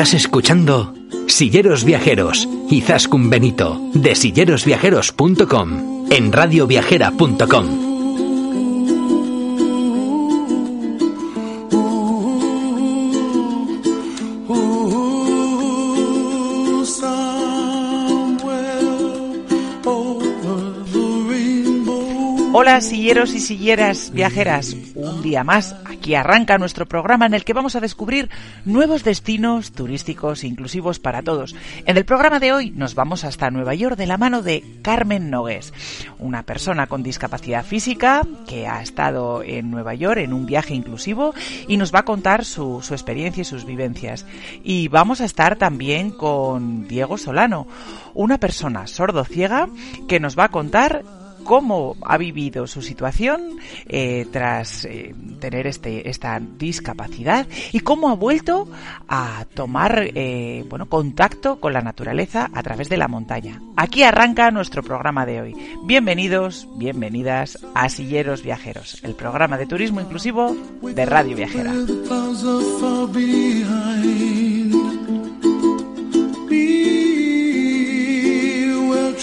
Estás escuchando Silleros Viajeros, Izaskun Benito, de sillerosviajeros.com, en radioviajera.com. Hola, silleros y silleras viajeras. Un día más, aquí arranca nuestro programa en el que vamos a descubrir nuevos destinos turísticos inclusivos para todos. En el programa de hoy nos vamos hasta Nueva York de la mano de Carmen Nogués, una persona con discapacidad física que ha estado en Nueva York en un viaje inclusivo y nos va a contar su, su experiencia y sus vivencias. Y vamos a estar también con Diego Solano, una persona sordo-ciega que nos va a contar cómo ha vivido su situación eh, tras eh, tener este, esta discapacidad y cómo ha vuelto a tomar eh, bueno, contacto con la naturaleza a través de la montaña. Aquí arranca nuestro programa de hoy. Bienvenidos, bienvenidas a Silleros Viajeros, el programa de turismo inclusivo de Radio Viajera.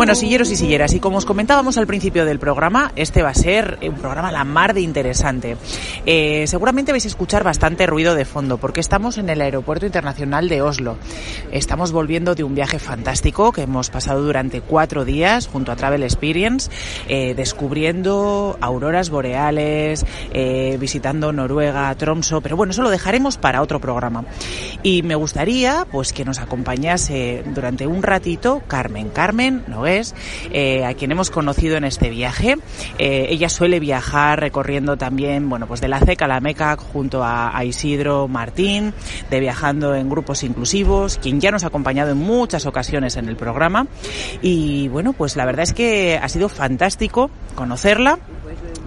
Bueno, silleros y silleras, y como os comentábamos al principio del programa, este va a ser un programa la mar de interesante. Eh, seguramente vais a escuchar bastante ruido de fondo, porque estamos en el Aeropuerto Internacional de Oslo. Estamos volviendo de un viaje fantástico que hemos pasado durante cuatro días junto a Travel Experience, eh, descubriendo auroras boreales, eh, visitando Noruega, Tromso, pero bueno, eso lo dejaremos para otro programa. Y me gustaría, pues, que nos acompañase durante un ratito Carmen. Carmen, ¿no eh, a quien hemos conocido en este viaje. Eh, ella suele viajar recorriendo también, bueno, pues de la CECA a la MECA junto a, a, Isidro Martín, de viajando en grupos inclusivos, quien ya nos ha acompañado en muchas ocasiones en el programa. Y bueno, pues la verdad es que ha sido fantástico conocerla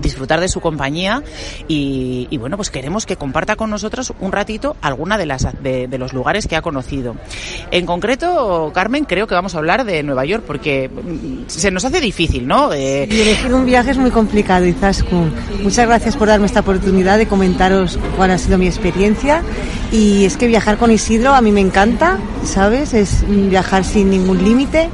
disfrutar de su compañía y, y, bueno, pues queremos que comparta con nosotros un ratito alguna de, las, de, de, los lugares que ha conocido. En concreto, Carmen, creo que vamos a hablar de Nueva York porque mm, se nos hace difícil, ¿no? Eh... Y elegir un viaje es muy complicado, Izaskun. Muchas gracias por darme esta oportunidad de comentaros cuál ha sido mi experiencia y es que viajar con Isidro a mí me encanta, ¿sabes? Es viajar sin ningún límite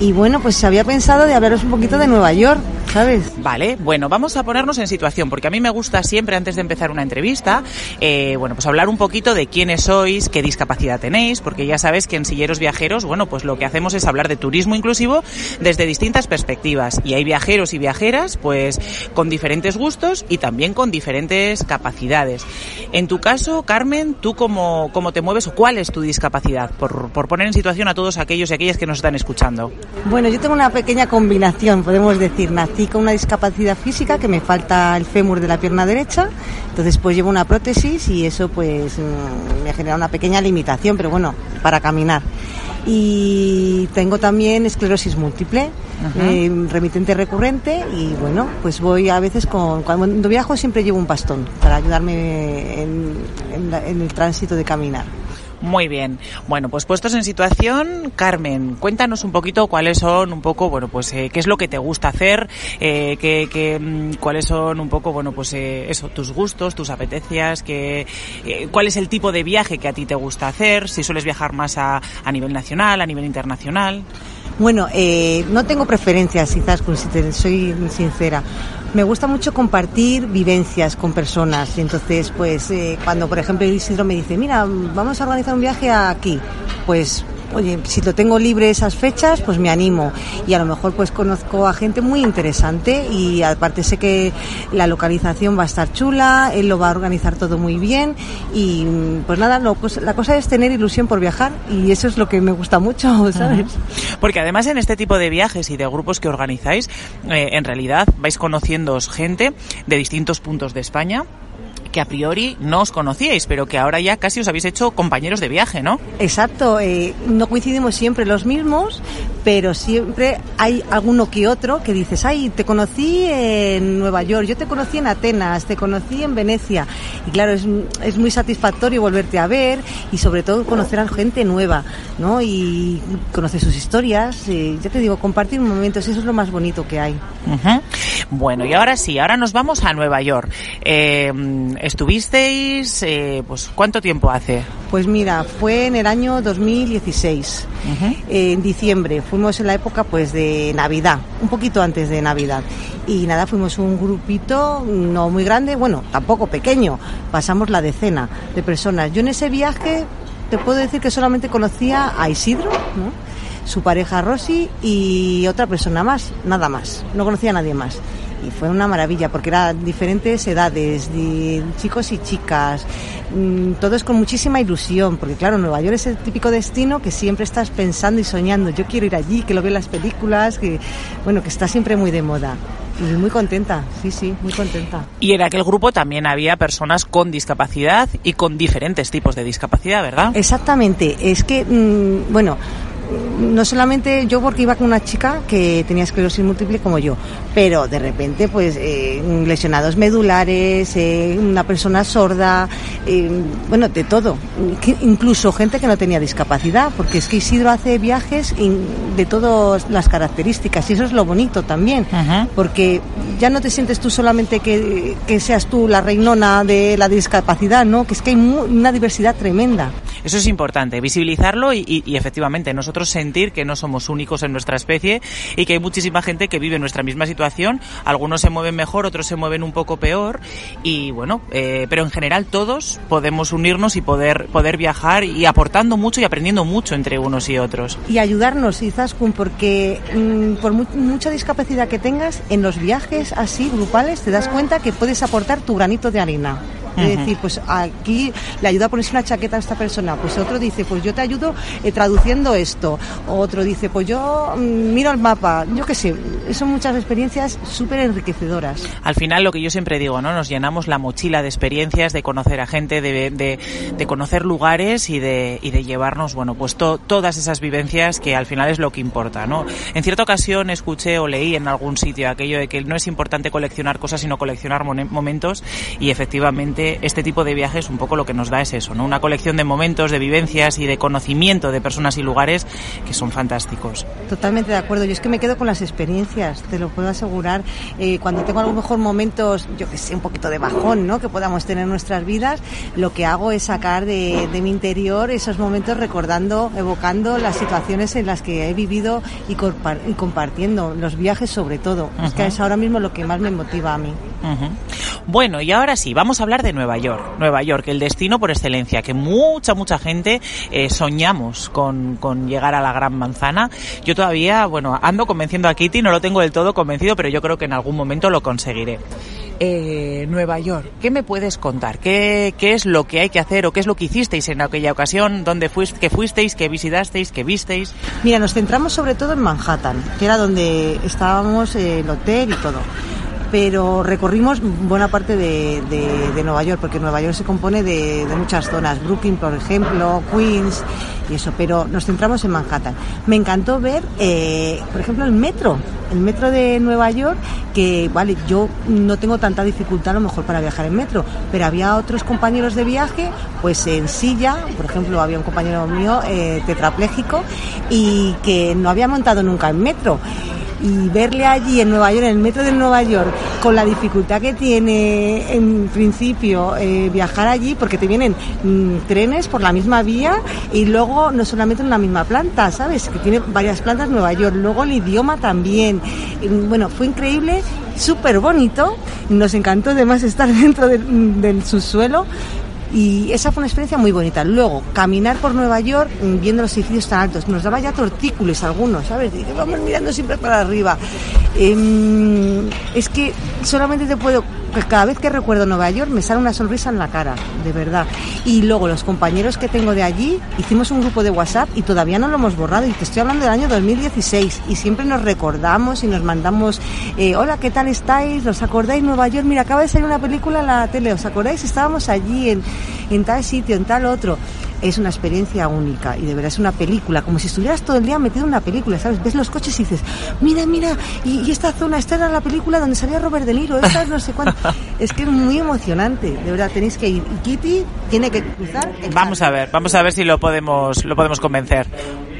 y bueno, pues había pensado de hablaros un poquito de Nueva York, ¿sabes? Vale, bueno, vamos a ponernos en situación, porque a mí me gusta siempre, antes de empezar una entrevista, eh, bueno, pues hablar un poquito de quiénes sois, qué discapacidad tenéis, porque ya sabes que en Silleros Viajeros, bueno, pues lo que hacemos es hablar de turismo inclusivo desde distintas perspectivas. Y hay viajeros y viajeras, pues, con diferentes gustos y también con diferentes capacidades. En tu caso, Carmen, ¿tú cómo, cómo te mueves o cuál es tu discapacidad? Por, por poner en situación a todos aquellos y aquellas que nos están escuchando. Bueno, yo tengo una pequeña combinación, podemos decir. Nací con una discapacidad física que me falta el fémur de la pierna derecha, entonces pues llevo una prótesis y eso pues mm, me genera una pequeña limitación, pero bueno, para caminar. Y tengo también esclerosis múltiple, eh, remitente recurrente y bueno, pues voy a veces con, cuando viajo siempre llevo un bastón para ayudarme en, en, en el tránsito de caminar. Muy bien. Bueno, pues puestos en situación, Carmen, cuéntanos un poquito cuáles son un poco, bueno, pues eh, qué es lo que te gusta hacer, eh, qué, qué, mm, cuáles son un poco, bueno, pues eh, eso, tus gustos, tus apetecias, que, eh, cuál es el tipo de viaje que a ti te gusta hacer, si sueles viajar más a, a nivel nacional, a nivel internacional. Bueno, eh, no tengo preferencias, quizás, si soy sincera. Me gusta mucho compartir vivencias con personas. Entonces, pues, eh, cuando, por ejemplo, Isidro me dice, mira, vamos a organizar un viaje aquí, pues oye, si lo tengo libre esas fechas, pues me animo. Y a lo mejor pues conozco a gente muy interesante y aparte sé que la localización va a estar chula, él lo va a organizar todo muy bien y pues nada, lo, pues, la cosa es tener ilusión por viajar y eso es lo que me gusta mucho, ¿sabes? Porque además en este tipo de viajes y de grupos que organizáis, eh, en realidad vais conociendo gente de distintos puntos de España que a priori no os conocíais, pero que ahora ya casi os habéis hecho compañeros de viaje, ¿no? Exacto, eh, no coincidimos siempre los mismos, pero siempre hay alguno que otro que dices, ay, te conocí en Nueva York, yo te conocí en Atenas, te conocí en Venecia. Y claro, es, es muy satisfactorio volverte a ver y sobre todo conocer a gente nueva, ¿no? Y conocer sus historias, eh, ya te digo, compartir momentos, eso es lo más bonito que hay. Bueno, y ahora sí, ahora nos vamos a Nueva York. Eh, ¿Estuvisteis, eh, pues, cuánto tiempo hace? Pues mira, fue en el año 2016, Ujú. eh, en diciembre. Fuimos en la época pues de Navidad, un poquito antes de Navidad. Y nada, fuimos un grupito no muy grande, bueno, tampoco pequeño. Pasamos la decena de personas. Yo en ese viaje te puedo decir que solamente conocía a Isidro, su pareja Rosy y otra persona más, nada más. No conocía a nadie más. Y fue una maravilla porque eran diferentes edades, de chicos y chicas, mm, todos con muchísima ilusión, porque claro, Nueva York es el típico destino que siempre estás pensando y soñando. Yo quiero ir allí, que lo veo en las películas, que bueno, que está siempre muy de moda. Y muy contenta, sí, sí, muy contenta. Y en aquel grupo también había personas con discapacidad y con diferentes tipos de discapacidad, ¿verdad? Exactamente, es que, mm, bueno, no solamente yo porque iba con una chica que tenía esclerosis múltiple como yo, pero de repente pues eh, lesionados medulares, eh, una persona sorda, eh, bueno, de todo, Que incluso gente que no tenía discapacidad, porque es que Isidro hace viajes in- de todas las características y eso es lo bonito también, porque ya no te sientes tú solamente que, que seas tú la reinona de la discapacidad, ¿no? Que es que hay mu- una diversidad tremenda. Eso es importante, visibilizarlo y, y- y efectivamente nosotros sentir que no somos únicos en nuestra especie y que hay muchísima gente que vive nuestra misma situación. Algunos se mueven mejor, otros se mueven un poco peor y bueno, eh, pero en general todos podemos unirnos y poder, poder viajar y aportando mucho y aprendiendo mucho entre unos y otros. y ayudarnos, Izaskun, porque mm, por mu- mucha discapacidad que tengas, en los viajes así grupales te das cuenta que puedes aportar tu granito de arena. Ujú. decir, pues aquí le ayuda a ponerse una chaqueta a esta persona, pues otro dice, pues yo te ayudo eh, traduciendo esto, otro dice, pues yo mm, miro el mapa, yo qué sé, son muchas experiencias súper enriquecedoras. Al final lo que yo siempre digo, ¿no? Nos llenamos la mochila de experiencias, de conocer a gente, de, de, de conocer lugares y de, y de llevarnos, bueno, pues to- todas esas vivencias que al final es lo que importa, ¿no? En cierta ocasión escuché o leí en algún sitio aquello de que no es importante coleccionar cosas, sino coleccionar momentos y efectivamente este tipo de viajes un poco lo que nos da es eso, ¿no? Una colección de momentos, de vivencias y de conocimiento de personas y lugares que son fantásticos. Totalmente de acuerdo. Yo es que me quedo con las experiencias, te lo puedo asegurar. Eh, cuando tengo a lo mejor momentos, yo que sé, un poquito de bajón, ¿no? Que podamos tener en nuestras vidas, lo que hago es sacar de, de mi interior esos momentos recordando, evocando las situaciones en las que he vivido y, compa- y compartiendo, los viajes sobre todo. Es que es ahora mismo lo que más me motiva a mí. Bueno, y ahora sí, vamos a hablar de Nueva York. Nueva York, el destino por excelencia, que mucha, mucha gente eh, soñamos con, con llegar a la Gran Manzana. Yo todavía, bueno, ando convenciendo a Kitty, no lo tengo del todo convencido, pero yo creo que en algún momento lo conseguiré. Eh, Nueva York, ¿qué me puedes contar? ¿Qué, ¿Qué es lo que hay que hacer o qué es lo que hicisteis en aquella ocasión? ¿Dónde fuisteis, que visitasteis, que visteis? Mira, nos centramos sobre todo en Manhattan, que era donde estábamos eh, el hotel y todo. Pero recorrimos buena parte de, de- Nueva York, porque Nueva York se compone de, de muchas zonas, Brooklyn, por ejemplo, Queens y eso, pero nos centramos en Manhattan. Me encantó ver, eh, por ejemplo, el metro, el metro de Nueva York, que, vale, yo no tengo tanta dificultad a lo mejor para viajar en metro, pero había otros compañeros de viaje, pues en silla, por ejemplo, había un compañero mío eh, tetrapléjico y que no había montado nunca en metro. Y verle allí en Nueva York, en el metro de Nueva York, con la dificultad que tiene en principio eh, viajar allí, porque te vienen mm, trenes por la misma vía y luego no solamente en la misma planta, ¿sabes? Que tiene varias plantas Nueva York, luego el idioma también. Bueno, fue increíble, súper bonito, nos encantó además estar dentro del subsuelo. Y esa fue una experiencia muy bonita. Luego, caminar por Nueva York mm, viendo los edificios tan altos. Nos daba ya tortícolis algunos, ¿sabes? Y vamos mirando siempre para arriba. Em, es que solamente te puedo pues cada vez que recuerdo Nueva York me sale una sonrisa en la cara, de verdad. Y luego los compañeros que tengo de allí, hicimos un grupo de WhatsApp y todavía no lo hemos borrado. Y te estoy hablando del año 2016 y siempre nos recordamos y nos mandamos, eh, hola, ¿qué tal estáis? ¿Os acordáis Nueva York? Mira, acaba de salir una película en la tele, ¿os acordáis? Estábamos allí en, en tal sitio, en tal otro es una experiencia única y de verdad es una película, como si estuvieras todo el día metido en una película, ¿sabes? Ves los coches y dices, mira, mira, y, esta zona, esta era la película donde salía Robert De Niro, esta es no sé cuánto. es que es muy emocionante, de verdad, tenéis que ir. Y Kitty tiene que cruzar. Vamos a ver, vamos a ver si lo podemos, lo podemos convencer.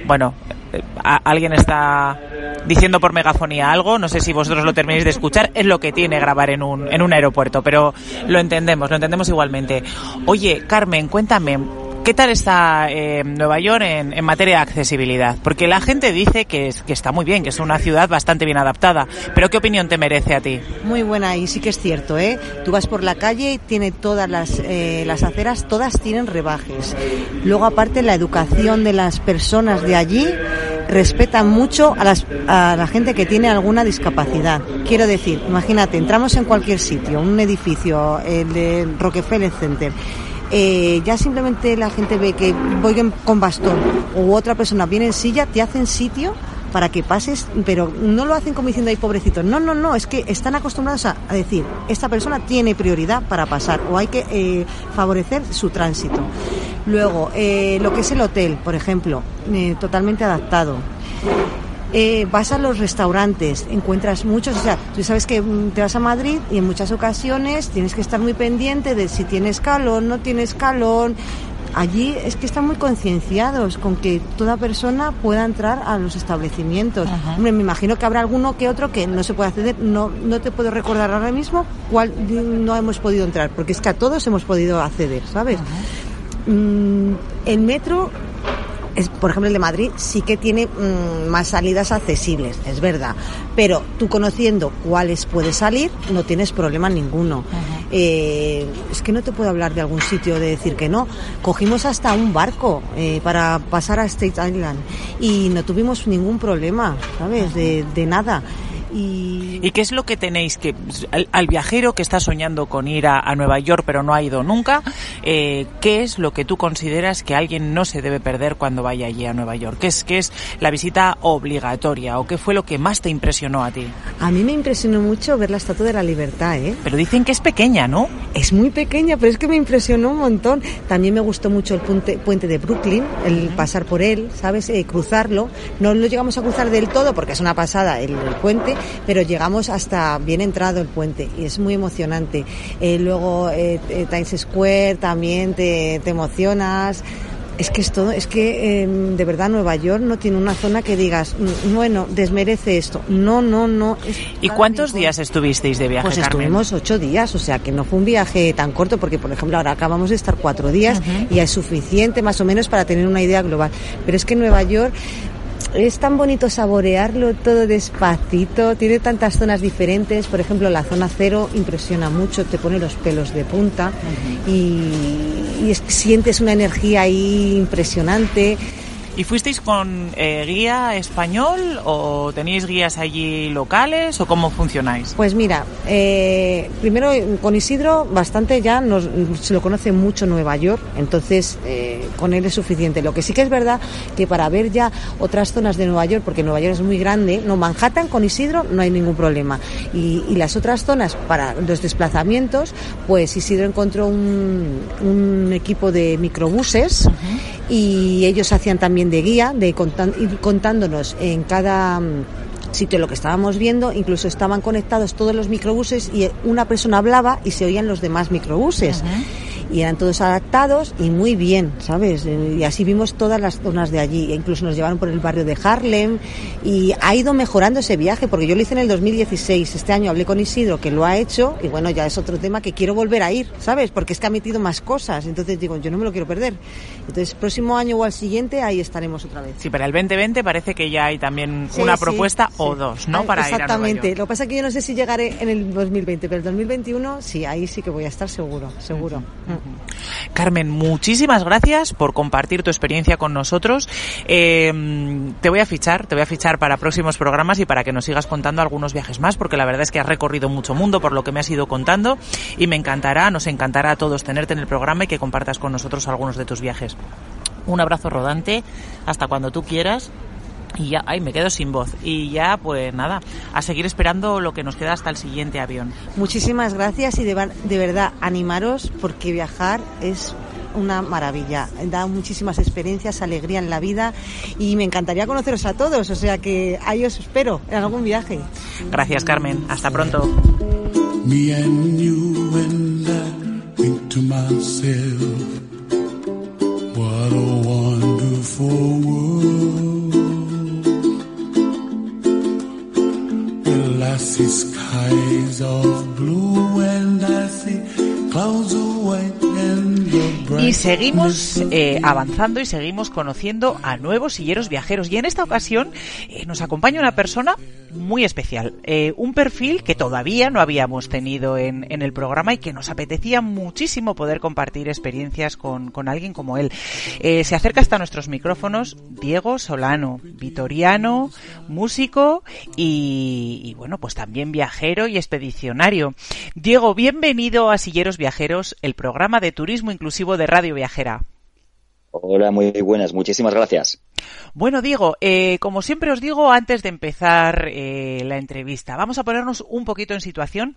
Bueno, eh, alguien está diciendo por megafonía algo, no sé si vosotros lo terminéis de escuchar, es lo que tiene grabar en un, en un aeropuerto, pero lo entendemos, lo entendemos igualmente. Oye, Carmen, cuéntame, ¿Qué tal está eh, Nueva York en, materia de accesibilidad? Porque la gente dice que, que está muy bien, que es una ciudad bastante bien adaptada, pero ¿qué opinión te merece a ti? Muy buena y sí que es cierto, ¿eh? Tú vas por la calle y tiene todas las, eh, las aceras, todas tienen rebajes. Luego aparte la educación de las personas de allí respetan mucho a, las, a la gente que tiene alguna discapacidad. Quiero decir, imagínate, entramos en cualquier sitio, un edificio, el de Rockefeller Center, eh, ya simplemente la gente ve que voy con bastón u otra persona viene en silla, te hacen sitio para que pases, pero no lo hacen como diciendo, ay, pobrecito. No, no, no, es que están acostumbrados a, decir, esta persona tiene prioridad para pasar o hay que eh, favorecer su tránsito. Luego, eh, lo que es el hotel, por ejemplo, totalmente adaptado. Eh, vas a los restaurantes, encuentras muchos, o sea, tú sabes que mm, te vas a Madrid y en muchas ocasiones tienes que estar muy pendiente de si tienes calor, no tienes calor. Allí es que están muy concienciados con que toda persona pueda entrar a los establecimientos. me imagino que habrá alguno que otro que no se puede acceder. No, no te puedo recordar ahora mismo cuál no hemos podido entrar, porque es que a todos hemos podido acceder, ¿sabes? Mm, el metro por ejemplo, el de Madrid sí que tiene mm, más salidas accesibles, es verdad. Pero tú conociendo cuáles puedes salir, no tienes problema ninguno. Eh, es que no te puedo hablar de algún sitio de decir que no. Cogimos hasta un barco eh, para pasar a State Island y no tuvimos ningún problema, ¿sabes? De, de nada. Y... qué es lo que tenéis que, al, viajero que está soñando con ir a, Nueva York pero no ha ido nunca, eh, qué es lo que tú consideras que alguien no se debe perder cuando vaya allí a Nueva York? ¿Qué es, qué es la visita obligatoria o qué fue lo que más te impresionó a ti? A mí me impresionó mucho ver la Estatua de la Libertad, ¿eh? Pero dicen que es pequeña, ¿no? Es muy pequeña, pero es que me impresionó un montón. También me gustó mucho el puente, de Brooklyn, el pasar por él, ¿sabes? Eh, cruzarlo. No lo llegamos a cruzar del todo porque es una pasada el puente, pero llegamos hasta bien entrado el puente y es muy emocionante. Eh, luego eh, eh, Times Square también te, te emocionas. Es que es todo, es que em, de verdad Nueva York no tiene una zona que digas, mm, bueno, desmerece esto. No, no, no. ¿Y cuántos días estuvisteis de viaje? Pues estuvimos ocho días, o sea que no fue un viaje tan corto, porque por ejemplo ahora acabamos de estar cuatro días y es suficiente más o menos para tener una idea global. Pero es que Nueva York es tan bonito saborearlo todo despacito, tiene tantas zonas diferentes, por ejemplo la zona cero impresiona mucho, te pone los pelos de punta y, y sientes una energía ahí impresionante. ¿Y fuisteis con eh, guía español o tenéis guías allí locales o cómo funcionáis? Pues mira, eh, primero con Isidro bastante ya nos, se lo conoce mucho Nueva York, entonces eh, con él es suficiente. Lo que sí que es verdad que para ver ya otras zonas de Nueva York, porque Nueva York es muy grande, no Manhattan con Isidro no hay ningún problema. Y, las otras zonas para los desplazamientos, pues Isidro encontró un, un equipo de microbuses y ellos hacían también de guía, de contándonos en cada mm, sitio lo que estábamos viendo, incluso estaban conectados todos los microbuses y una persona hablaba y se oían los demás microbuses y eran todos adaptados y muy bien, ¿sabes? Y así vimos todas las zonas de allí, e incluso nos llevaron por el barrio de Harlem y ha ido mejorando ese viaje porque yo lo hice en el 2016, este año hablé con Isidro que lo ha hecho y bueno, ya es otro tema que quiero volver a ir, ¿sabes? Porque es que ha metido más cosas, entonces digo, yo no me lo quiero perder. Entonces, próximo año o al siguiente ahí estaremos otra vez. Sí, para el 2020 parece que ya hay también una propuesta o dos, ¿no? para exactamente. Lo que pasa es que yo no sé si llegaré en el 2020, pero el 2021 sí, ahí sí que voy a estar seguro, seguro. Carmen, muchísimas gracias por compartir tu experiencia con nosotros. Eh, te voy a fichar, te voy a fichar para próximos programas y para que nos sigas contando algunos viajes más, porque la verdad es que has recorrido mucho mundo por lo que me has ido contando y me encantará, nos encantará a todos tenerte en el programa y que compartas con nosotros algunos de tus viajes. Un abrazo rodante, hasta cuando tú quieras y ya, ay, me quedo sin voz. Y ya, pues nada, a seguir esperando lo que nos queda hasta el siguiente avión. Muchísimas gracias y de, de verdad animaros porque viajar es una maravilla. Da muchísimas experiencias, alegría en la vida y me encantaría conoceros a todos. O sea que ahí os espero en algún viaje. Gracias, Carmen. Hasta pronto. Y seguimos eh, avanzando y seguimos conociendo a nuevos silleros viajeros. Y en esta ocasión eh, nos acompaña una persona muy especial. Eh, un perfil que todavía no habíamos tenido en, en, el programa y que nos apetecía muchísimo poder compartir experiencias con, alguien como él. Eh, se acerca hasta nuestros micrófonos Diego Solano, vitoriano, músico y, y, bueno, pues también viajero y expedicionario. Diego, bienvenido a Silleros Viajeros, el programa de turismo inclusivo de Radio Viajera. Hola, muy buenas, muchísimas gracias. Bueno, Diego, eh, como siempre os digo antes de empezar eh, la entrevista, vamos a ponernos un poquito en situación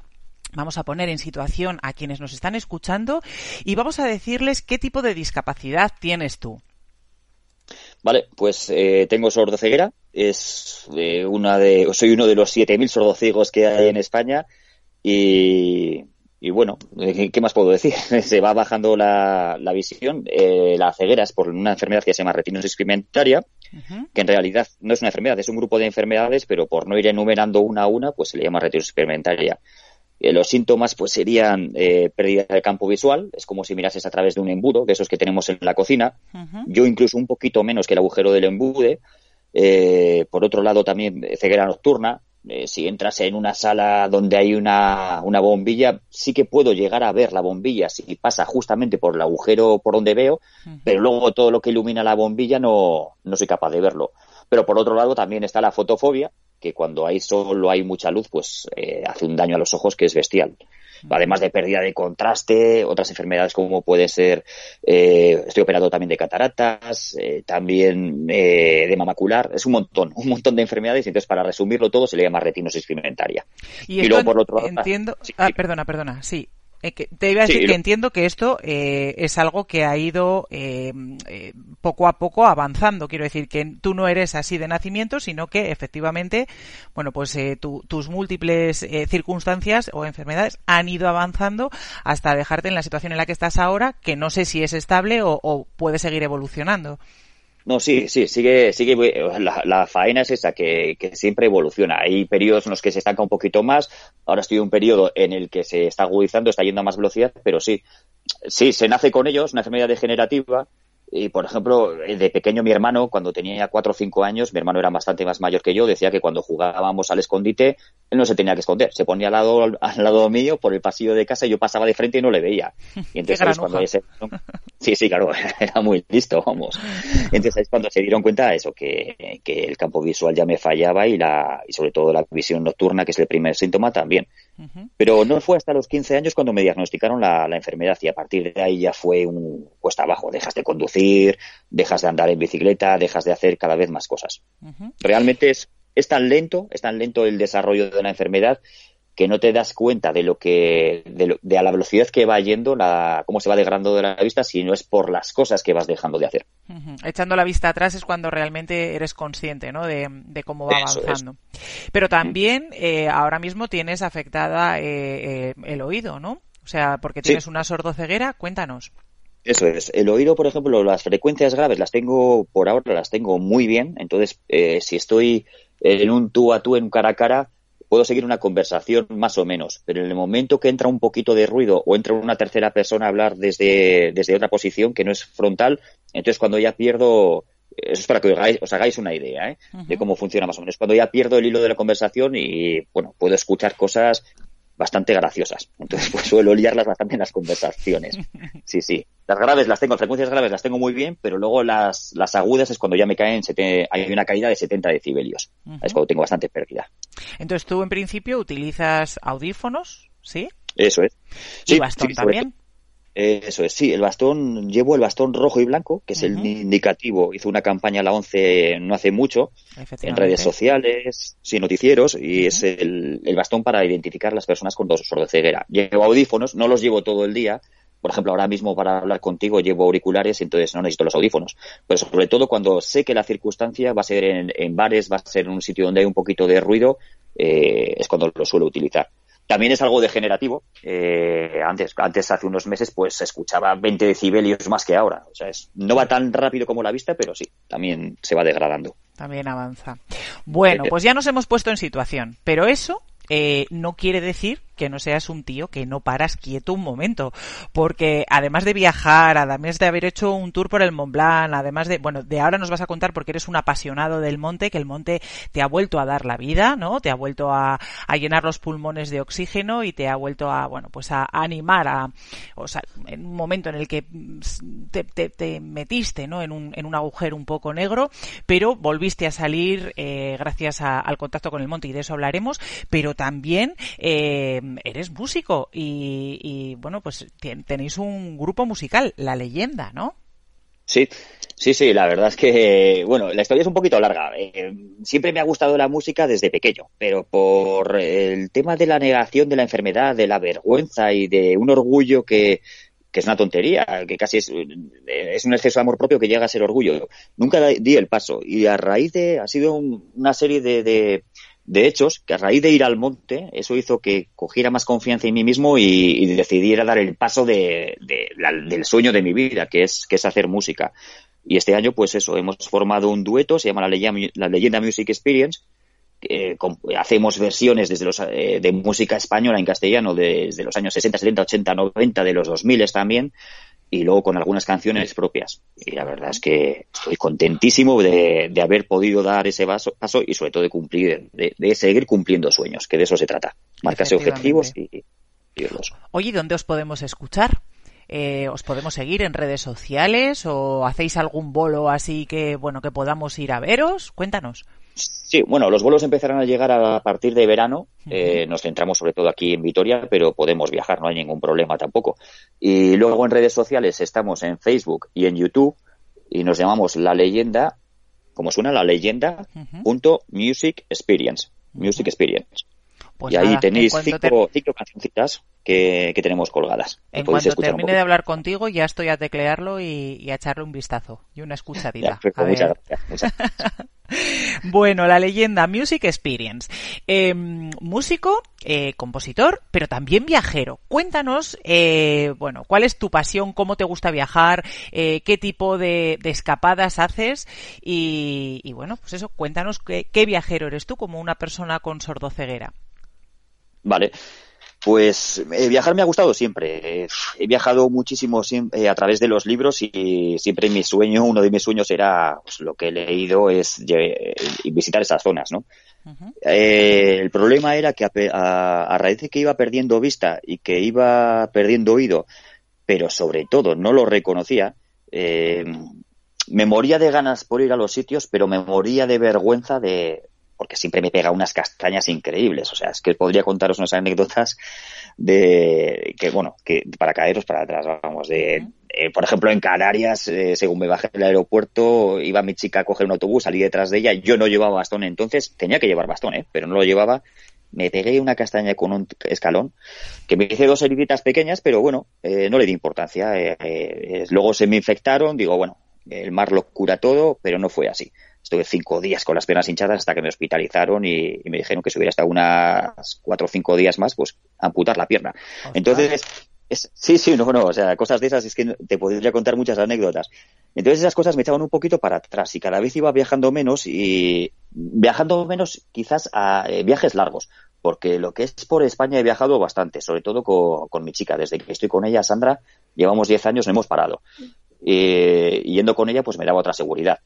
Vamos a poner en situación a quienes nos están escuchando y vamos a decirles qué tipo de discapacidad tienes tú. Vale, pues eh, tengo sordoceguera, es eh, una de, soy uno de los 7.000 sordociegos que hay en España y, y bueno, eh, ¿qué más puedo decir? Se va bajando la, la visión. Eh, la ceguera es por una enfermedad que se llama retinosis pigmentaria, uh -huh. que en realidad no es una enfermedad, es un grupo de enfermedades, pero por no ir enumerando una a una, pues se le llama retinosis pigmentaria. Eh, los síntomas pues serían eh, pérdida de campo visual, es como si mirases a través de un embudo, de esos que tenemos en la cocina. Uh -huh. Yo incluso un poquito menos que el agujero del embude. Por otro lado también ceguera nocturna, eh, si entras en una sala donde hay una, una, bombilla, sí que puedo llegar a ver la bombilla si pasa justamente por el agujero por donde veo, uh -huh. pero luego todo lo que ilumina la bombilla no, no soy capaz de verlo. Pero por otro lado también está la fotofobia, que cuando hay solo hay mucha luz, pues eh, hace un daño a los ojos que es bestial. Además de pérdida de contraste, otras enfermedades como puede ser, eh, estoy operado también de cataratas, eh, también eh, de mamacular, es un montón, un montón de enfermedades, entonces para resumirlo todo se le llama retinosis pigmentaria. Y, y luego por otro lado... Entiendo, sí, ah, sí. perdona, perdona, sí, eh, que te iba a decir sí, que entiendo que esto eh, es algo que ha ido eh, eh, poco a poco avanzando. Quiero decir que tú no eres así de nacimiento, sino que efectivamente, bueno, pues eh, tu, tus múltiples eh, circunstancias o enfermedades han ido avanzando hasta dejarte en la situación en la que estás ahora, que no sé si es estable o, o puede seguir evolucionando. No, sí, sí, sigue, sigue, la, la faena es esa, que, que, siempre evoluciona. Hay periodos en los que se estanca un poquito más, ahora estoy en un periodo en el que se está agudizando, está yendo a más velocidad, pero sí, sí, se nace con ellos, una enfermedad degenerativa, y, por ejemplo, de pequeño mi hermano, cuando tenía cuatro o cinco años, mi hermano era bastante más mayor que yo, decía que cuando jugábamos al escondite, él no se tenía que esconder, se ponía al lado, al lado mío por el pasillo de casa y yo pasaba de frente y no le veía. Y entonces es cuando ese... Sí, sí, claro, era muy listo, vamos. Entonces es cuando se dieron cuenta de eso, que, que el campo visual ya me fallaba y, la, y sobre todo la visión nocturna, que es el primer síntoma, también. Uh -huh. Pero no fue hasta los 15 años cuando me diagnosticaron la, la enfermedad y a partir de ahí ya fue un cuesta abajo, dejas de conducir dejas de andar en bicicleta, dejas de hacer cada vez más cosas. Uh -huh. Realmente es, es tan lento, es tan lento el desarrollo de la enfermedad que no te das cuenta de lo que de, lo, de, a la velocidad que va yendo la cómo se va degradando de la vista si no es por las cosas que vas dejando de hacer uh -huh. echando la vista atrás es cuando realmente eres consciente ¿no? de, de cómo va Eso avanzando pero también eh, ahora mismo tienes afectada eh, eh, el oído no o sea porque tienes sí. una sordoceguera cuéntanos eso es. El oído, por ejemplo, las frecuencias graves las tengo, por ahora las tengo muy bien. Entonces, eh, si estoy en un tú a tú, en un cara a cara, puedo seguir una conversación más o menos. Pero en el momento que entra un poquito de ruido o entra una tercera persona a hablar desde, desde otra posición que no es frontal, entonces cuando ya pierdo, eso es para que os hagáis, os hagáis una idea ¿eh? uh -huh. de cómo funciona más o menos. Cuando ya pierdo el hilo de la conversación y, bueno, puedo escuchar cosas bastante graciosas. Entonces, pues suelo liarlas bastante en las conversaciones. Sí, sí. Las graves las tengo, frecuencias graves las tengo muy bien, pero luego las, las agudas es cuando ya me caen, hay una caída de 70 decibelios. Es cuando tengo bastante pérdida. Entonces, tú en principio utilizas audífonos, ¿sí? Eso es. ¿Y bastón también? Eso es, sí, el bastón, llevo el bastón rojo y blanco, que es el indicativo. Hizo una campaña la 11 no hace mucho, en redes sociales, sin noticieros, y es el, bastón para identificar las personas con dos ceguera. Llevo audífonos, no los llevo todo el día. Por ejemplo, ahora mismo para hablar contigo llevo auriculares, entonces no necesito los audífonos. Pero sobre todo cuando sé que la circunstancia va a ser en, bares, va a ser en un sitio donde hay un poquito de ruido, eh, es cuando lo suelo utilizar. También es algo degenerativo. Eh, antes, antes, hace unos meses, pues se escuchaba 20 decibelios más que ahora. O sea, es, no va tan rápido como la vista, pero sí, también se va degradando. También avanza. Bueno, pues ya nos hemos puesto en situación, pero eso eh, no quiere decir que no seas un tío que no paras quieto un momento. Porque además de viajar, además de haber hecho un tour por el Mont Blanc, además de, bueno, de ahora nos vas a contar porque eres un apasionado del monte, que el monte te ha vuelto a dar la vida, ¿no? Te ha vuelto a, a llenar los pulmones de oxígeno y te ha vuelto a, bueno, pues a, animar a, o sea, en un momento en el que te, te, metiste, ¿no? En un, en un agujero un poco negro, pero volviste a salir eh, gracias al contacto con el monte y de eso hablaremos, pero también eh, eres músico y, bueno, pues tenéis un grupo musical, La Leyenda, ¿no? Sí, sí, sí, la verdad es que, bueno, la historia es un poquito larga. Eh, siempre me ha gustado la música desde pequeño, pero por el tema de la negación de la enfermedad, de la vergüenza y de un orgullo que, es una tontería, que casi es, es, un exceso de amor propio que llega a ser orgullo. Nunca di el paso y a raíz de, ha sido una serie de hechos que a raíz de ir al monte, eso hizo que cogiera más confianza en mí mismo y, decidiera dar el paso de, del sueño de mi vida, que es, que es hacer música. Y este año, pues eso, hemos formado un dueto, se llama La Leyenda, la leyenda Music Experience. hacemos versiones desde los, eh, de música española en castellano desde los años 60, 70, 80, 90, de los 2000 también y luego con algunas canciones propias. Y la verdad es que estoy contentísimo de, haber podido dar ese paso, y sobre todo de cumplir, de, seguir cumpliendo sueños, que de eso se trata. Marcarse objetivos y, y Oye, ¿dónde os podemos escuchar? Eh, ¿Os podemos seguir en redes sociales o hacéis algún bolo así que, bueno, que podamos ir a veros? Cuéntanos. Sí, bueno, los vuelos empezarán a llegar a partir de verano. Eh, nos centramos sobre todo aquí en Vitoria, pero podemos viajar, no hay ningún problema tampoco. Y luego en redes sociales estamos en Facebook y en YouTube y nos llamamos La Leyenda, como suena La Leyenda, punto Music Experience. Music Experience. Pues y ahí tenéis cinco, cinco, cancioncitas que, tenemos colgadas. En cuanto termine de hablar contigo, ya estoy a teclearlo y, a echarle un vistazo y una escuchadita. muchas gracias. bueno, la leyenda Music Experience. Em, músico, eh, compositor, pero también viajero. Cuéntanos, eh, bueno, cuál es tu pasión, cómo te gusta viajar, eh, qué tipo de, escapadas haces y, bueno, pues eso, cuéntanos qué, qué viajero eres tú como una persona con sordoceguera. Vale. Pues eh, viajar me ha gustado siempre. he viajado muchísimo eh, a través de los libros y siempre mi sueño, uno de mis sueños era, pues, lo que he leído es visitar esas zonas, ¿no? Eh, el problema era que a, raíz de que iba perdiendo vista y que iba perdiendo oído, pero sobre todo no lo reconocía, me moría de ganas por ir a los sitios, pero me moría de vergüenza de, porque siempre me pega unas castañas increíbles. O sea, es que podría contaros unas anécdotas de que, bueno, que para caeros para atrás, vamos, de, eh, por ejemplo, en Canarias, eh, según me bajé del aeropuerto, iba mi chica a coger un autobús, salí detrás de ella, yo no llevaba bastón, entonces tenía que llevar bastón, ¿eh? pero no lo llevaba. Me pegué una castaña con un escalón, que me hice dos heriditas pequeñas, pero bueno, no le di importancia. luego se me infectaron, digo, bueno, el mar lo cura todo, pero no fue así. Estuve cinco días con las piernas hinchadas hasta que me hospitalizaron y, me dijeron que si hubiera estado unas cuatro o cinco días más, pues amputar la pierna. Entonces, sí, sí, no, no, o sea, cosas de esas es que te podría contar muchas anécdotas. Entonces esas cosas me echaban un poquito para atrás y cada vez iba viajando menos y viajando menos quizás a eh, viajes largos, porque lo que es por España he viajado bastante, sobre todo con, mi chica. Desde que estoy con ella, Sandra, llevamos diez años, no hemos parado. y yendo con ella, pues me daba otra seguridad.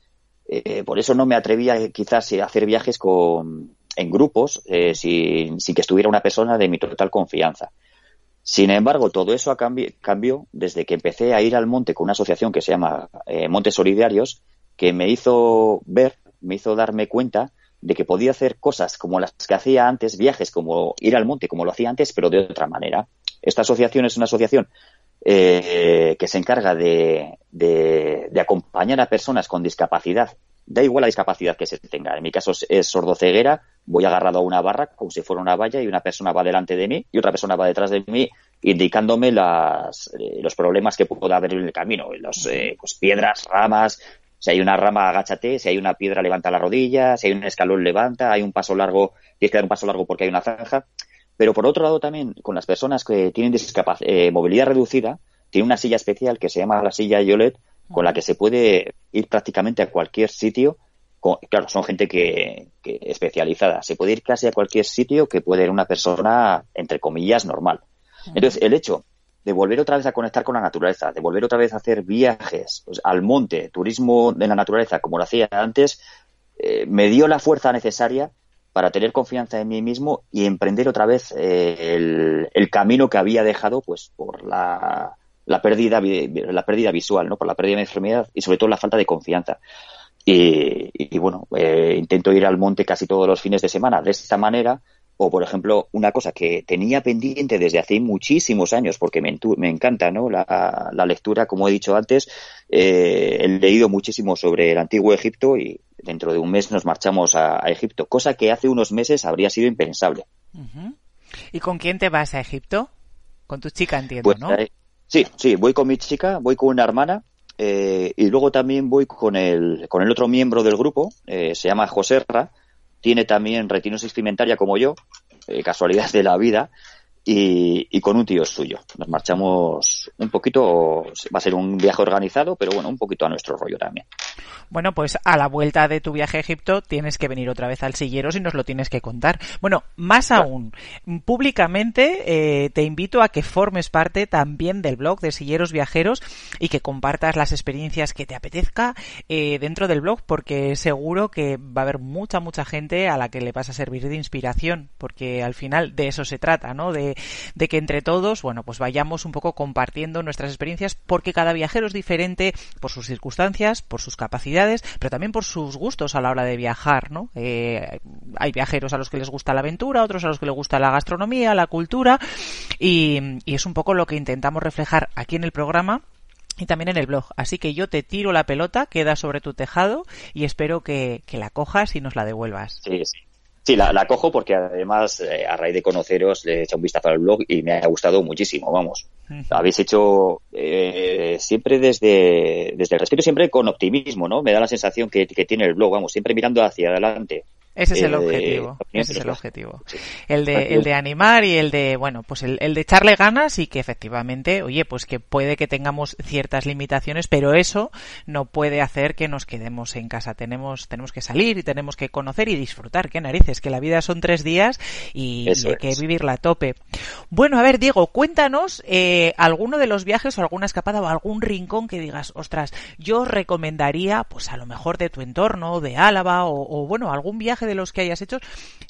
Eh, por eso no me atrevía quizás a hacer viajes con, en grupos eh, sin, que estuviera una persona de mi total confianza. Sin embargo, todo eso cambió desde que empecé a ir al monte con una asociación que se llama eh, Montes Solidarios, que me hizo ver, me hizo darme cuenta de que podía hacer cosas como las que hacía antes, viajes como ir al monte como lo hacía antes, pero de otra manera. Esta asociación es una asociación eh, que se encarga de, de, acompañar a personas con discapacidad. Da igual la discapacidad que se tenga. En mi caso es sordoceguera, voy agarrado a una barra como si fuera una valla y una persona va delante de mí y otra persona va detrás de mí indicándome las, eh, los problemas que pueda haber en el camino. Los, eh, pues piedras, ramas, si hay una rama, agáchate, si hay una piedra, levanta la rodilla, si hay un escalón, levanta, hay un paso largo, tienes que dar un paso largo porque hay una zanja. Pero por otro lado también, con las personas que tienen eh, movilidad reducida, tiene una silla especial que se llama la silla Yolet, con la que se puede ir prácticamente a cualquier sitio. claro, son gente que, que, especializada. Se puede ir casi a cualquier sitio que puede ir una persona, entre comillas, normal. Entonces, el hecho de volver otra vez a conectar con la naturaleza, de volver otra vez a hacer viajes pues, al monte, turismo de la naturaleza, como lo hacía antes, eh, me dio la fuerza necesaria para tener confianza en mí mismo y emprender otra vez eh, el, camino que había dejado pues por la, la, pérdida la pérdida visual, ¿no? por la pérdida de enfermedad y sobre todo la falta de confianza. Y, bueno, eh, intento ir al monte casi todos los fines de semana de esta manera o, por ejemplo, una cosa que tenía pendiente desde hace muchísimos años, porque me, me encanta ¿no? la, lectura, como he dicho antes, eh, he leído muchísimo sobre el antiguo Egipto y dentro de un mes nos marchamos a, Egipto, cosa que hace unos meses habría sido impensable. ¿Y con quién te vas a Egipto? Con tu chica, entiendo, pues, ¿no? Eh, sí, sí, voy con mi chica, voy con una hermana eh, y luego también voy con el, con el otro miembro del grupo, se llama Joserra, tiene también retinosis pigmentaria como yo, eh, casualidad de la vida, y, con un tío suyo. Nos marchamos un poquito, va a ser un viaje organizado, pero bueno, un poquito a nuestro rollo también. Bueno, pues a la vuelta de tu viaje a Egipto tienes que venir otra vez al sillero y nos lo tienes que contar. Bueno, más aún, públicamente eh, te invito a que formes parte también del blog de Silleros Viajeros y que compartas las experiencias que te apetezca eh, dentro del blog, porque seguro que va a haber mucha, mucha gente a la que le vas a servir de inspiración, porque al final de eso se trata, ¿no? De de, que entre todos, bueno, pues vayamos un poco compartiendo nuestras experiencias porque cada viajero es diferente por sus circunstancias, por sus capacidades, pero también por sus gustos a la hora de viajar, ¿no? Eh, hay viajeros a los que les gusta la aventura, otros a los que les gusta la gastronomía, la cultura y, es un poco lo que intentamos reflejar aquí en el programa y también en el blog. Así que yo te tiro la pelota, queda sobre tu tejado y espero que, que la cojas y nos la devuelvas. Sí. Sí, la, cojo porque además, eh, a raíz de conoceros, le he echado un vistazo al blog y me ha gustado muchísimo, vamos. Habéis hecho eh, siempre desde, desde el respeto, siempre con optimismo, ¿no? Me da la sensación que, que tiene el blog, vamos, siempre mirando hacia adelante. Ese es el eh, objetivo. Ese es el objetivo. El de, el de animar y el de, bueno, pues el, el, de echarle ganas y que efectivamente, oye, pues que puede que tengamos ciertas limitaciones, pero eso no puede hacer que nos quedemos en casa. Tenemos, tenemos que salir y tenemos que conocer y disfrutar. Qué narices, que la vida son tres días y, hay que vivirla a tope. Bueno, a ver, Diego, cuéntanos eh, alguno de los viajes o alguna escapada o algún rincón que digas, ostras, yo recomendaría, pues a lo mejor de tu entorno, de Álava o, o bueno, algún viaje de los que hayas hecho,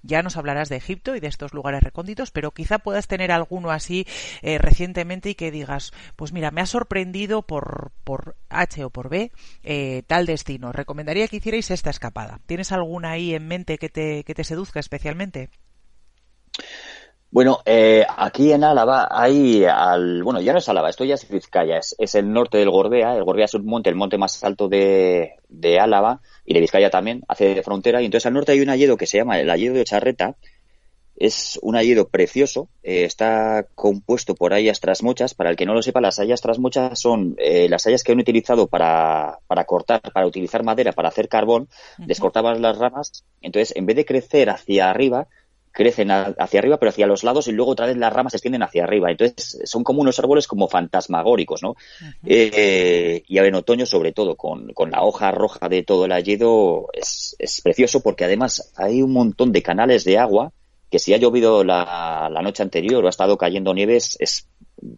ya nos hablarás de Egipto y de estos lugares recónditos, pero quizá puedas tener alguno así eh, recientemente y que digas, pues mira, me ha sorprendido por, por H o por B eh, tal destino. Recomendaría que hicierais esta escapada. ¿Tienes alguna ahí en mente que te, que te seduzca especialmente? Bueno, eh, aquí en Álava hay, al, bueno, ya no es Álava, esto ya es Vizcaya, es, el norte del Gorbea, el Gorbea es un monte, el monte más alto de, de Álava y de Vizcaya también, hace de frontera, y entonces al norte hay un alledo que se llama el alledo de Charreta, es un alledo precioso, eh, está compuesto por hayas trasmochas, para el que no lo sepa, las hayas trasmochas son eh, las hayas que han utilizado para, para cortar, para utilizar madera, para hacer carbón, descortaban las ramas, entonces en vez de crecer hacia arriba, crecen hacia arriba, pero hacia los lados y luego otra vez las ramas se extienden hacia arriba. Entonces son como unos árboles como fantasmagóricos, ¿no? eh, y en otoño sobre todo, con, con, la hoja roja de todo el alledo, es, es, precioso porque además hay un montón de canales de agua que si ha llovido la, la noche anterior o ha estado cayendo nieves, es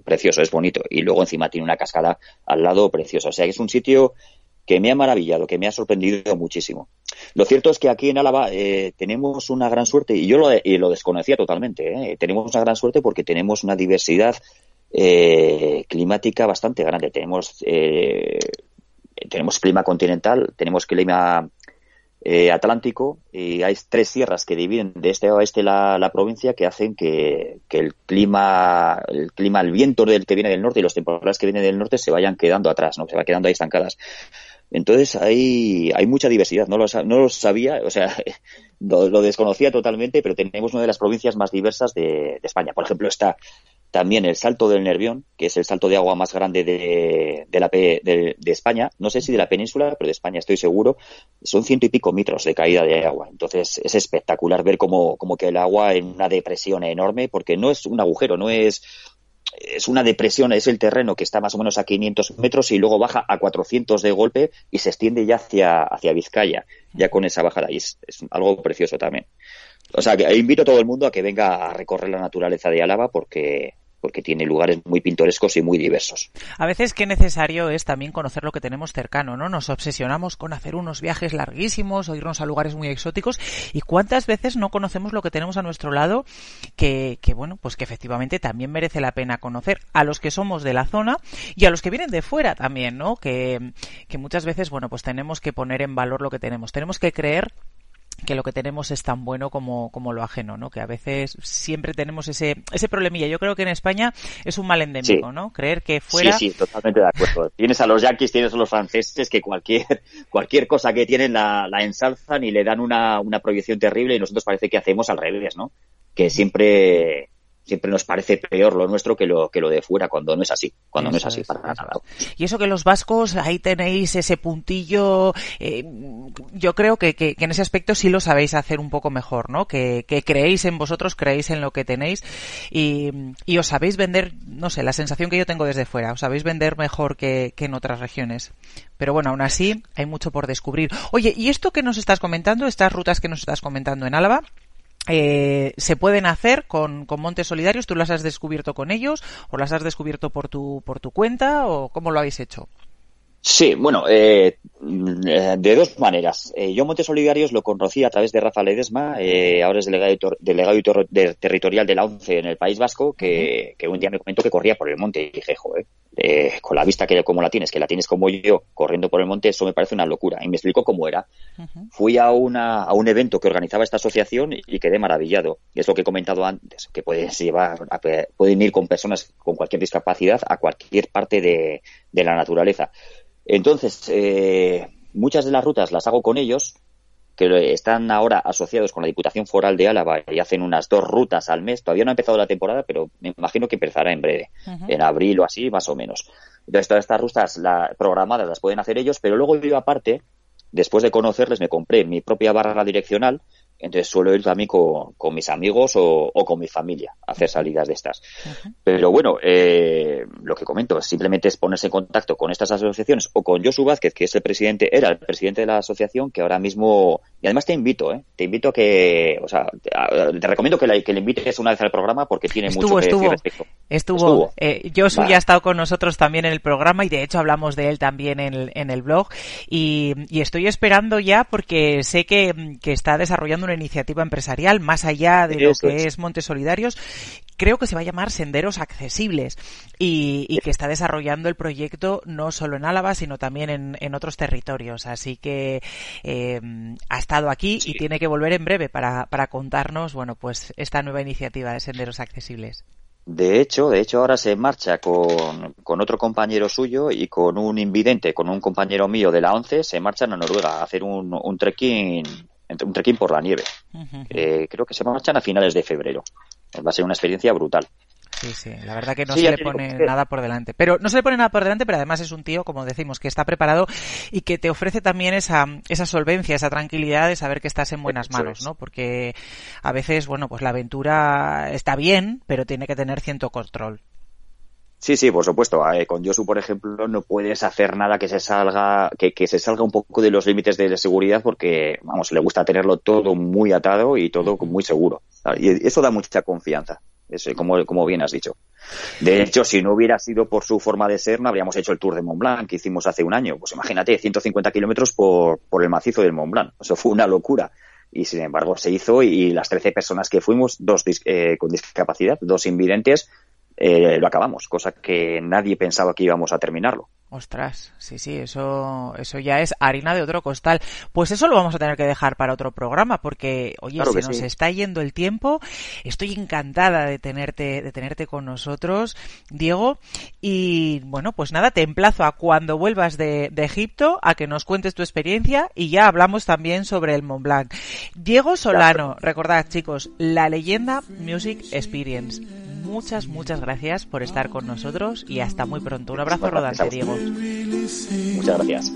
precioso, es bonito. Y luego encima tiene una cascada al lado preciosa. O sea que es un sitio que me ha maravillado, que me ha sorprendido muchísimo. Lo cierto es que aquí en Álava eh, tenemos una gran suerte, y yo lo, y lo desconocía totalmente, eh, tenemos una gran suerte porque tenemos una diversidad eh, climática bastante grande. Tenemos, tenemos clima continental, tenemos clima atlántico y hay tres sierras que dividen de este a oeste la, la provincia que hacen que, que, el clima, el clima, el viento del que viene del norte y los temporales que vienen del norte se vayan quedando atrás, no se va quedando ahí estancadas. Entonces hay, hay mucha diversidad, no lo, no lo sabía, o sea, lo, desconocía totalmente, pero tenemos una de las provincias más diversas de, España. Por ejemplo, está también el Salto del Nervión, que es el salto de agua más grande de, la, de, España, no sé si de la península, pero de España estoy seguro, son ciento y pico metros de caída de agua. Entonces es espectacular ver cómo, cómo que el agua en una depresión enorme, porque no es un agujero, no es es una depresión, es el terreno que está más o menos a 500 metros y luego baja a 400 de golpe y se extiende ya hacia, hacia Vizcaya, ya con esa bajada. Y es, es algo precioso también. O sea, que invito a todo el mundo a que venga a recorrer la naturaleza de Álava porque porque tiene lugares muy pintorescos y muy diversos. A veces qué necesario es también conocer lo que tenemos cercano, ¿no? Nos obsesionamos con hacer unos viajes larguísimos o irnos a lugares muy exóticos y cuántas veces no conocemos lo que tenemos a nuestro lado que, que bueno, pues que efectivamente también merece la pena conocer a los que somos de la zona y a los que vienen de fuera también, ¿no? Que, que muchas veces, bueno, pues tenemos que poner en valor lo que tenemos. Tenemos que creer que lo que tenemos es tan bueno como, como lo ajeno, ¿no? Que a veces siempre tenemos ese, ese problemilla. Yo creo que en España es un mal endémico, ¿no? Creer que fuera... Sí, sí, totalmente de acuerdo. tienes a los yanquis, tienes a los franceses que cualquier, cualquier cosa que tienen la, la ensalzan y le dan una, una proyección terrible y nosotros parece que hacemos al revés, ¿no? Que siempre siempre nos parece peor lo nuestro que lo que lo de fuera cuando no es así cuando no es así para nada. y eso que los vascos ahí tenéis ese puntillo eh, yo creo que, que, en ese aspecto sí lo sabéis hacer un poco mejor no que, que creéis en vosotros creéis en lo que tenéis y, y, os sabéis vender no sé la sensación que yo tengo desde fuera os sabéis vender mejor que, que en otras regiones. Pero bueno aún así hay mucho por descubrir. Oye y esto que nos estás comentando estas rutas que nos estás comentando en Álava eh, se pueden hacer con, con, montes solidarios. ¿Tú las has descubierto con ellos o las has descubierto por tu, por tu cuenta o cómo lo habéis hecho? Sí, bueno, eh, de dos maneras. Eh, yo Montes Solidarios lo conocí a través de Rafa Ledesma, eh, ahora es delegado, delegado territorial de la ONCE en el País Vasco, que, que, un día me comentó que corría por el monte y dije, joder, eh, con la vista que como la tienes, que la tienes como yo, corriendo por el monte, eso me parece una locura. Y me explicó cómo era. Fui a, una, a un evento que organizaba esta asociación y, quedé maravillado. Y es lo que he comentado antes, que puedes llevar, pueden ir con personas con cualquier discapacidad a cualquier parte de, de la naturaleza. Entonces, eh, muchas de las rutas las hago con ellos, que están ahora asociados con la Diputación Foral de Álava y hacen unas dos rutas al mes. Todavía no ha empezado la temporada, pero me imagino que empezará en breve, en abril o así, más o menos. Entonces, todas estas rutas la, programadas las pueden hacer ellos, pero luego yo aparte, después de conocerles, me compré mi propia barra direccional entonces suelo ir también con, con mis amigos o, o, con mi familia a hacer salidas de estas. Pero bueno, eh, lo que comento simplemente es ponerse en contacto con estas asociaciones o con Josu Vázquez, que es el presidente, era el presidente de la asociación, que ahora mismo, y además te invito, ¿eh? te invito a que, o sea, te, recomiendo que, que le invites una vez al programa porque tiene mucho que estuvo, decir respecto. Estuvo, estuvo. Eh, Josu ya ha estado con nosotros también en el programa y de hecho hablamos de él también en el, en el blog y, y estoy esperando ya porque sé que, que está desarrollando una iniciativa empresarial más allá de lo que es. Montes Solidarios. Creo que se va a llamar Senderos Accesibles y, que está desarrollando el proyecto no solo en Álava, sino también en, otros territorios. Así que eh, ha estado aquí y tiene que volver en breve para, para contarnos, bueno, pues esta nueva iniciativa de Senderos Accesibles. De hecho, de hecho ahora se marcha con, con, otro compañero suyo y con un invidente, con un compañero mío de la ONCE, se marchan a Noruega a hacer un, un trekking un trekking por la nieve. eh, creo que se marchan a finales de febrero. Va a ser una experiencia brutal. Sí, sí, la verdad que no se le pone nada por delante. Pero no se le pone nada por delante, pero además es un tío, como decimos, que está preparado y que te ofrece también esa, esa solvencia, esa tranquilidad de saber que estás en buenas manos, ¿no? Porque a veces, bueno, pues la aventura está bien, pero tiene que tener cierto control. Sí, sí, por supuesto. Eh, con Yosu, por ejemplo, no puedes hacer nada que se salga, que, que, se salga un poco de los límites de seguridad porque, vamos, le gusta tenerlo todo muy atado y todo muy seguro. Y eso da mucha confianza. es, como, como bien has dicho. De hecho, si no hubiera sido por su forma de ser, no habríamos hecho el Tour de Mont Blanc que hicimos hace un año. Pues imagínate, 150 kilómetros por, por el macizo del Mont Blanc. Eso fue una locura. Y sin embargo se hizo y, las 13 personas que fuimos, dos eh, con discapacidad, dos invidentes, eh, lo acabamos, cosa que nadie pensaba que íbamos a terminarlo. Ostras, sí, sí, eso, eso ya es harina de otro costal. Pues eso lo vamos a tener que dejar para otro programa, porque, oye, se nos está yendo el tiempo. Estoy encantada de tenerte, de tenerte con nosotros, Diego. Y bueno, pues nada, te emplazo a cuando vuelvas de, de Egipto a que nos cuentes tu experiencia y ya hablamos también sobre el Mont Blanc. Diego Solano, recordad chicos, la leyenda Music Experience muchas, muchas gracias por estar con nosotros y hasta muy pronto. Un abrazo rodante, Diego. Muchas gracias.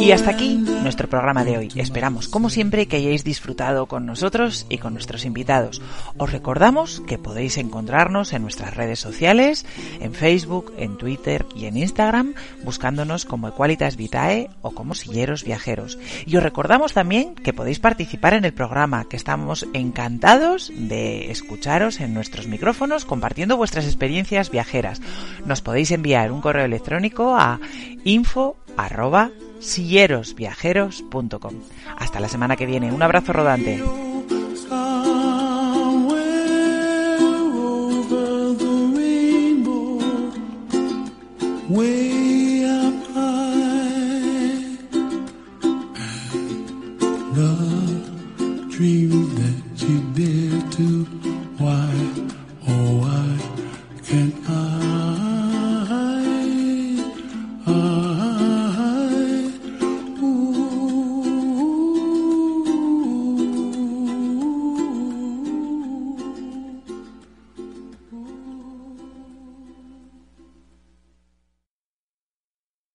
Y hasta aquí nuestro programa de hoy. Esperamos, como siempre, que hayáis disfrutado con nosotros y con nuestros invitados. Os recordamos que podéis encontrarnos en nuestras redes sociales, en Facebook, en Twitter y en Instagram, buscándonos como Equalitas Vitae o como Silleros Viajeros. Y os recordamos también que podéis participar en el programa, que estamos encantados de escucharos en nuestros micrófonos compartiendo vuestras experiencias viajeras. Nos podéis enviar un correo electrónico a info sillerosviajeros.com. Hasta la semana que viene. Un abrazo rodante.